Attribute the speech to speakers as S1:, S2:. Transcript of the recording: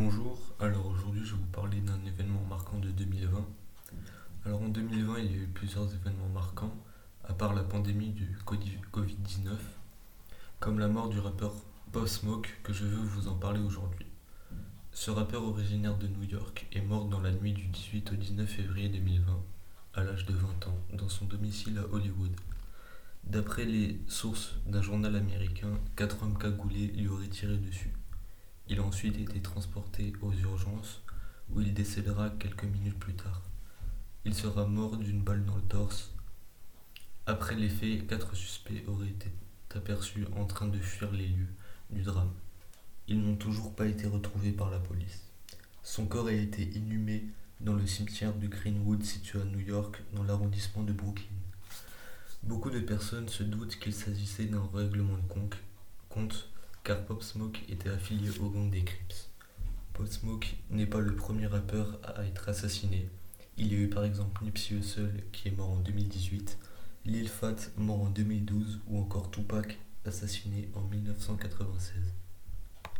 S1: Bonjour, alors aujourd'hui je vais vous parler d'un événement marquant de 2020. Alors en 2020 il y a eu plusieurs événements marquants, à part la pandémie du Covid-19, comme la mort du rappeur Post Smoke que je veux vous en parler aujourd'hui. Ce rappeur originaire de New York est mort dans la nuit du 18 au 19 février 2020, à l'âge de 20 ans, dans son domicile à Hollywood. D'après les sources d'un journal américain, quatre hommes cagoulés lui auraient tiré dessus. Il a ensuite été transporté aux urgences où il décédera quelques minutes plus tard. Il sera mort d'une balle dans le torse. Après les faits, quatre suspects auraient été aperçus en train de fuir les lieux du drame. Ils n'ont toujours pas été retrouvés par la police. Son corps a été inhumé dans le cimetière de Greenwood situé à New York dans l'arrondissement de Brooklyn. Beaucoup de personnes se doutent qu'il s'agissait d'un règlement de compte car Pop Smoke était affilié au gang des Crips. Pop Smoke n'est pas le premier rappeur à être assassiné. Il y a eu par exemple Nipsey Hussle qui est mort en 2018, Lil Fat mort en 2012 ou encore Tupac assassiné en 1996.